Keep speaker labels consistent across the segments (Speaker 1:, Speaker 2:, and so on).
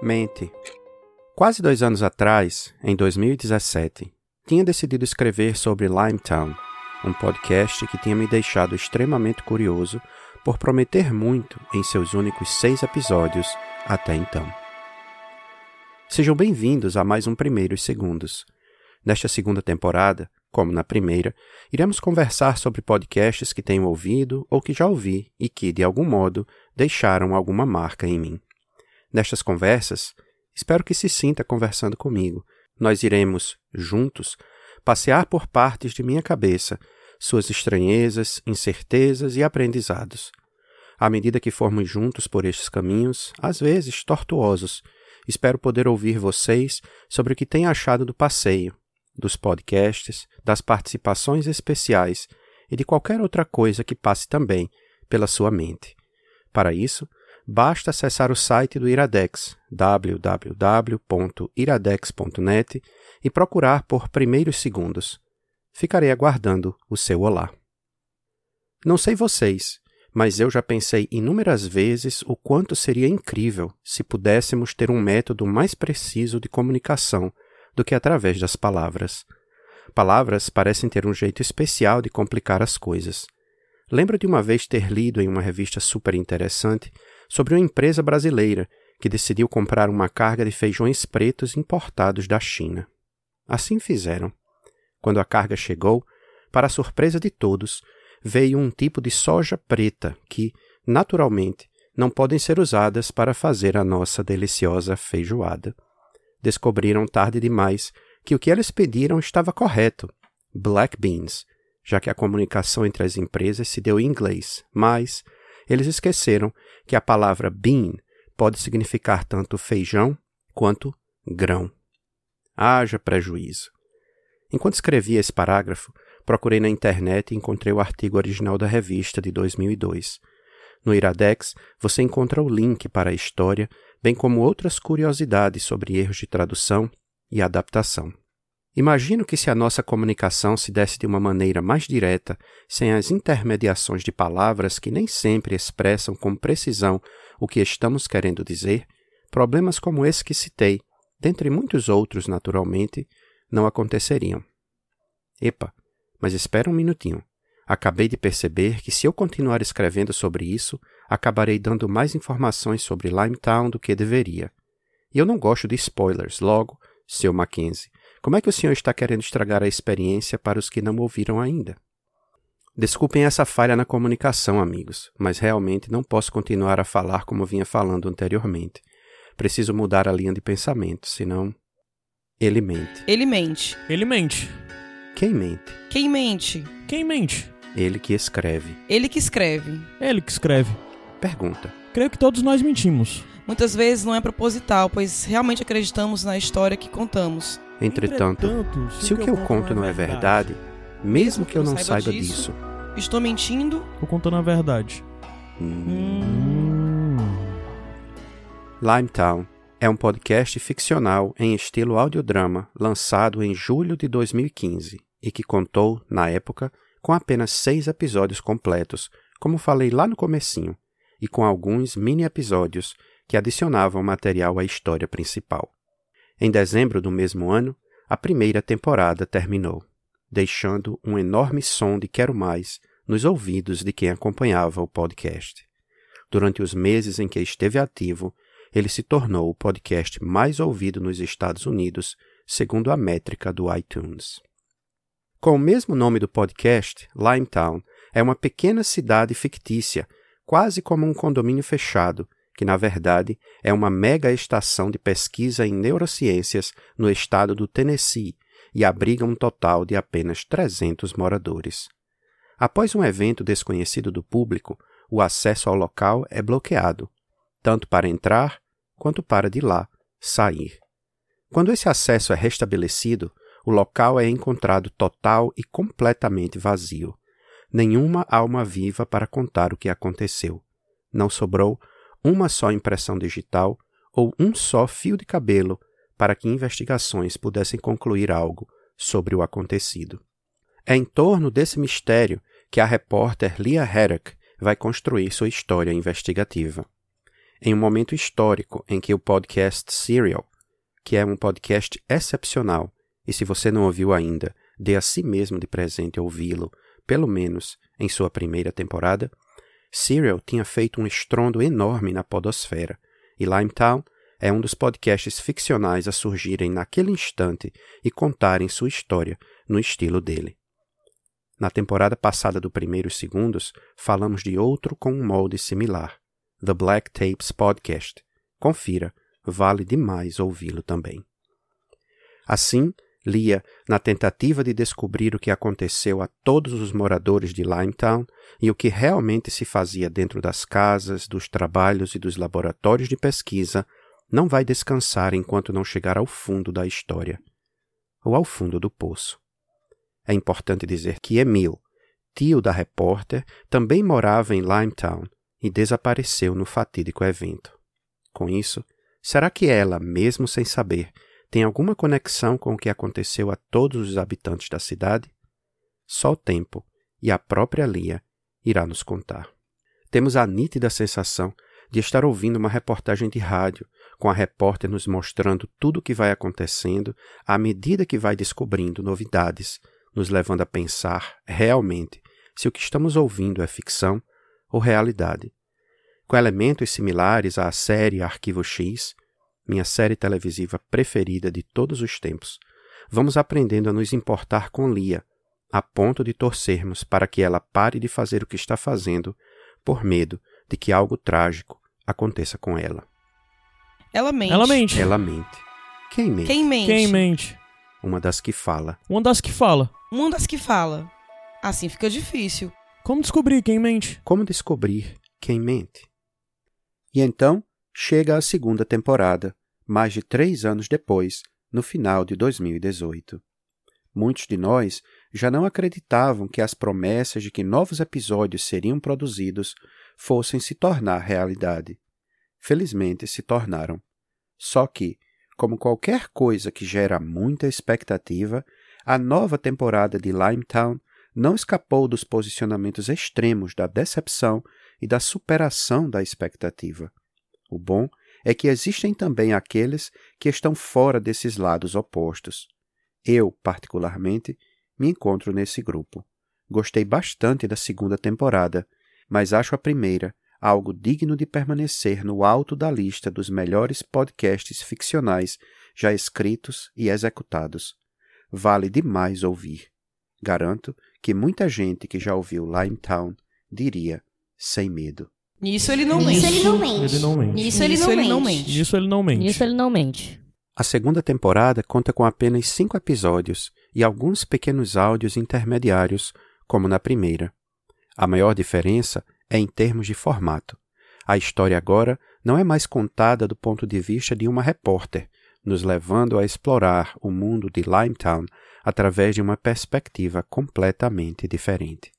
Speaker 1: Mente. Quase dois anos atrás, em 2017, tinha decidido escrever sobre Limetown, um podcast que tinha me deixado extremamente curioso por prometer muito em seus únicos seis episódios até então. Sejam bem-vindos a mais um Primeiros Segundos. Nesta segunda temporada, como na primeira, iremos conversar sobre podcasts que tenho ouvido ou que já ouvi e que, de algum modo, deixaram alguma marca em mim. Nestas conversas, espero que se sinta conversando comigo. Nós iremos, juntos, passear por partes de minha cabeça, suas estranhezas, incertezas e aprendizados. À medida que formos juntos por estes caminhos, às vezes tortuosos, espero poder ouvir vocês sobre o que têm achado do passeio, dos podcasts, das participações especiais e de qualquer outra coisa que passe também pela sua mente. Para isso, basta acessar o site do Iradex, www.iradex.net, e procurar por Primeiros Segundos. Ficarei aguardando o seu olá. Não sei vocês, mas eu já pensei inúmeras vezes o quanto seria incrível se pudéssemos ter um método mais preciso de comunicação do que através das palavras. Palavras parecem ter um jeito especial de complicar as coisas. Lembro de uma vez ter lido em uma revista super interessante sobre uma empresa brasileira que decidiu comprar uma carga de feijões pretos importados da China. Assim fizeram. Quando a carga chegou, para a surpresa de todos, veio um tipo de soja preta que, naturalmente, não podem ser usadas para fazer a nossa deliciosa feijoada. Descobriram tarde demais que o que eles pediram estava correto: black beans, já que a comunicação entre as empresas se deu em inglês, mas eles esqueceram que a palavra bean pode significar tanto feijão quanto grão. Haja prejuízo. Enquanto escrevia esse parágrafo, procurei na internet e encontrei o artigo original da revista de 2002. No Iradex, você encontra o link para a história, bem como outras curiosidades sobre erros de tradução e adaptação. Imagino que se a nossa comunicação se desse de uma maneira mais direta, sem as intermediações de palavras que nem sempre expressam com precisão o que estamos querendo dizer, problemas como esse que citei, dentre muitos outros, naturalmente, não aconteceriam. Epa, mas espera um minutinho. Acabei de perceber que se eu continuar escrevendo sobre isso, acabarei dando mais informações sobre Limetown do que deveria. E eu não gosto de spoilers, logo, seu Mackenzie como é que o senhor está querendo estragar a experiência para os que não ouviram ainda? Desculpem essa falha na comunicação, amigos, mas realmente não posso continuar a falar como vinha falando anteriormente. Preciso mudar a linha de pensamento, senão. Ele mente.
Speaker 2: Ele mente.
Speaker 3: Ele mente.
Speaker 1: Quem mente?
Speaker 2: Quem mente?
Speaker 3: Quem mente?
Speaker 1: Ele que escreve.
Speaker 2: Ele que escreve.
Speaker 3: Ele que escreve.
Speaker 1: Pergunta.
Speaker 3: Creio que todos nós mentimos.
Speaker 2: Muitas vezes não é proposital, pois realmente acreditamos na história que contamos.
Speaker 1: Entretanto, se o que eu conto não é verdade, mesmo que eu não saiba disso,
Speaker 2: estou mentindo
Speaker 3: ou contando a verdade?
Speaker 1: Hum. Limetown é um podcast ficcional em estilo audiodrama lançado em julho de 2015 e que contou, na época, com apenas seis episódios completos, como falei lá no comecinho, e com alguns mini episódios que adicionavam material à história principal. Em dezembro do mesmo ano, a primeira temporada terminou, deixando um enorme som de Quero Mais nos ouvidos de quem acompanhava o podcast. Durante os meses em que esteve ativo, ele se tornou o podcast mais ouvido nos Estados Unidos, segundo a métrica do iTunes. Com o mesmo nome do podcast, Limetown é uma pequena cidade fictícia, quase como um condomínio fechado, que na verdade é uma mega estação de pesquisa em neurociências no estado do Tennessee e abriga um total de apenas 300 moradores. Após um evento desconhecido do público, o acesso ao local é bloqueado, tanto para entrar quanto para de lá sair. Quando esse acesso é restabelecido, o local é encontrado total e completamente vazio. Nenhuma alma viva para contar o que aconteceu. Não sobrou uma só impressão digital ou um só fio de cabelo para que investigações pudessem concluir algo sobre o acontecido. É em torno desse mistério que a repórter Leah Haddock vai construir sua história investigativa. Em um momento histórico em que o podcast Serial, que é um podcast excepcional, e se você não ouviu ainda, dê a si mesmo de presente ouvi-lo, pelo menos em sua primeira temporada, Serial tinha feito um estrondo enorme na podosfera, e Limetown é um dos podcasts ficcionais a surgirem naquele instante e contarem sua história no estilo dele. Na temporada passada do Primeiros Segundos, falamos de outro com um molde similar, The Black Tapes Podcast. Confira, vale demais ouvi-lo também. Assim, Lia, na tentativa de descobrir o que aconteceu a todos os moradores de Limetown e o que realmente se fazia dentro das casas, dos trabalhos e dos laboratórios de pesquisa, não vai descansar enquanto não chegar ao fundo da história ou ao fundo do poço. É importante dizer que Emil, tio da repórter, também morava em Limetown e desapareceu no fatídico evento. Com isso, será que ela, mesmo sem saber, tem alguma conexão com o que aconteceu a todos os habitantes da cidade? Só o tempo e a própria Lia irá nos contar. Temos a nítida sensação de estar ouvindo uma reportagem de rádio, com a repórter nos mostrando tudo o que vai acontecendo à medida que vai descobrindo novidades nos levando a pensar realmente se o que estamos ouvindo é ficção ou realidade. Com elementos similares à série Arquivo X, minha série televisiva preferida de todos os tempos, vamos aprendendo a nos importar com Lia, a ponto de torcermos para que ela pare de fazer o que está fazendo, por medo de que algo trágico aconteça com ela.
Speaker 2: Ela mente.
Speaker 3: Ela mente.
Speaker 1: Ela mente. Quem mente?
Speaker 2: Quem mente?
Speaker 3: Quem mente?
Speaker 1: Uma das que fala.
Speaker 3: Uma das que fala.
Speaker 2: Uma das que fala. Assim fica difícil.
Speaker 3: Como descobrir quem mente?
Speaker 1: Como descobrir quem mente? E então chega a segunda temporada, mais de três anos depois, no final de 2018. Muitos de nós já não acreditavam que as promessas de que novos episódios seriam produzidos fossem se tornar realidade. Felizmente se tornaram. Só que, como qualquer coisa que gera muita expectativa, a nova temporada de Limetown não escapou dos posicionamentos extremos da decepção e da superação da expectativa. O bom é que existem também aqueles que estão fora desses lados opostos. Eu, particularmente, me encontro nesse grupo. Gostei bastante da segunda temporada, mas acho a primeira algo digno de permanecer no alto da lista dos melhores podcasts ficcionais já escritos e executados. Vale demais ouvir. Garanto que muita gente que já ouviu Limetown diria sem medo.
Speaker 2: Nisso ele não
Speaker 4: Nisso
Speaker 2: mente.
Speaker 4: ele não mente.
Speaker 3: Ele não mente.
Speaker 4: Nisso ele
Speaker 2: Nisso
Speaker 4: não
Speaker 2: ele não
Speaker 4: mente.
Speaker 2: mente.
Speaker 3: Nisso ele não mente.
Speaker 4: Nisso ele não mente.
Speaker 1: A segunda temporada conta com apenas cinco episódios e alguns pequenos áudios intermediários, como na primeira. A maior diferença é em termos de formato. A história agora não é mais contada do ponto de vista de uma repórter, nos levando a explorar o mundo de Limetown através de uma perspectiva completamente diferente.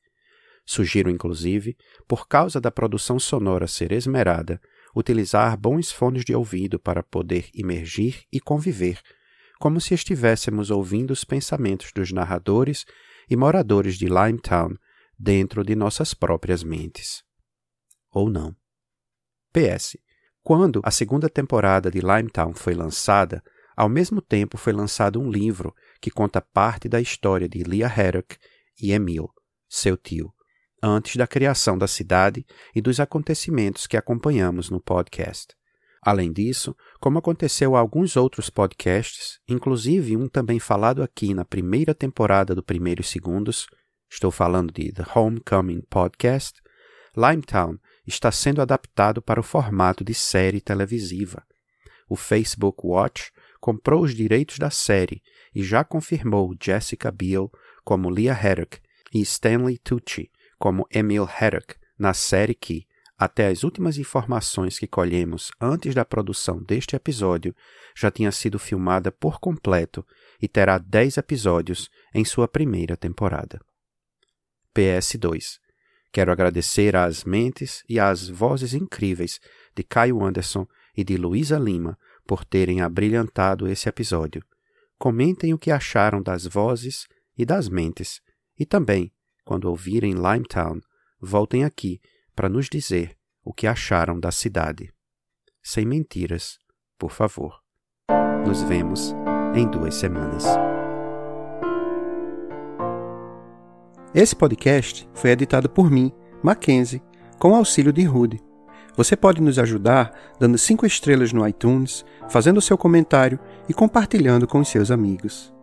Speaker 1: Sugiro, inclusive, por causa da produção sonora ser esmerada, utilizar bons fones de ouvido para poder imergir e conviver, como se estivéssemos ouvindo os pensamentos dos narradores e moradores de Limetown dentro de nossas próprias mentes. Ou não. PS. Quando a segunda temporada de Limetown foi lançada, ao mesmo tempo foi lançado um livro que conta parte da história de Leah Haddock e Emil, seu tio, antes da criação da cidade e dos acontecimentos que acompanhamos no podcast. Além disso, como aconteceu a alguns outros podcasts, inclusive um também falado aqui na primeira temporada do Primeiros Segundos, estou falando de The Homecoming Podcast, Limetown está sendo adaptado para o formato de série televisiva. O Facebook Watch comprou os direitos da série e já confirmou Jessica Biel como Leah Haddock e Stanley Tucci como Emil Haddock na série que, até as últimas informações que colhemos antes da produção deste episódio, já tinha sido filmada por completo e terá 10 episódios em sua primeira temporada. PS2 Quero agradecer às mentes e às vozes incríveis de Caio Anderson e de Luísa Lima por terem abrilhantado esse episódio. Comentem o que acharam das vozes e das mentes. E também, quando ouvirem Limetown, voltem aqui para nos dizer o que acharam da cidade. Sem mentiras, por favor. Nos vemos em duas semanas.
Speaker 4: Esse podcast foi editado por mim, Mackenzie, com auxílio de Rude. Você pode nos ajudar dando cinco estrelas no iTunes, fazendo seu comentário e compartilhando com seus amigos.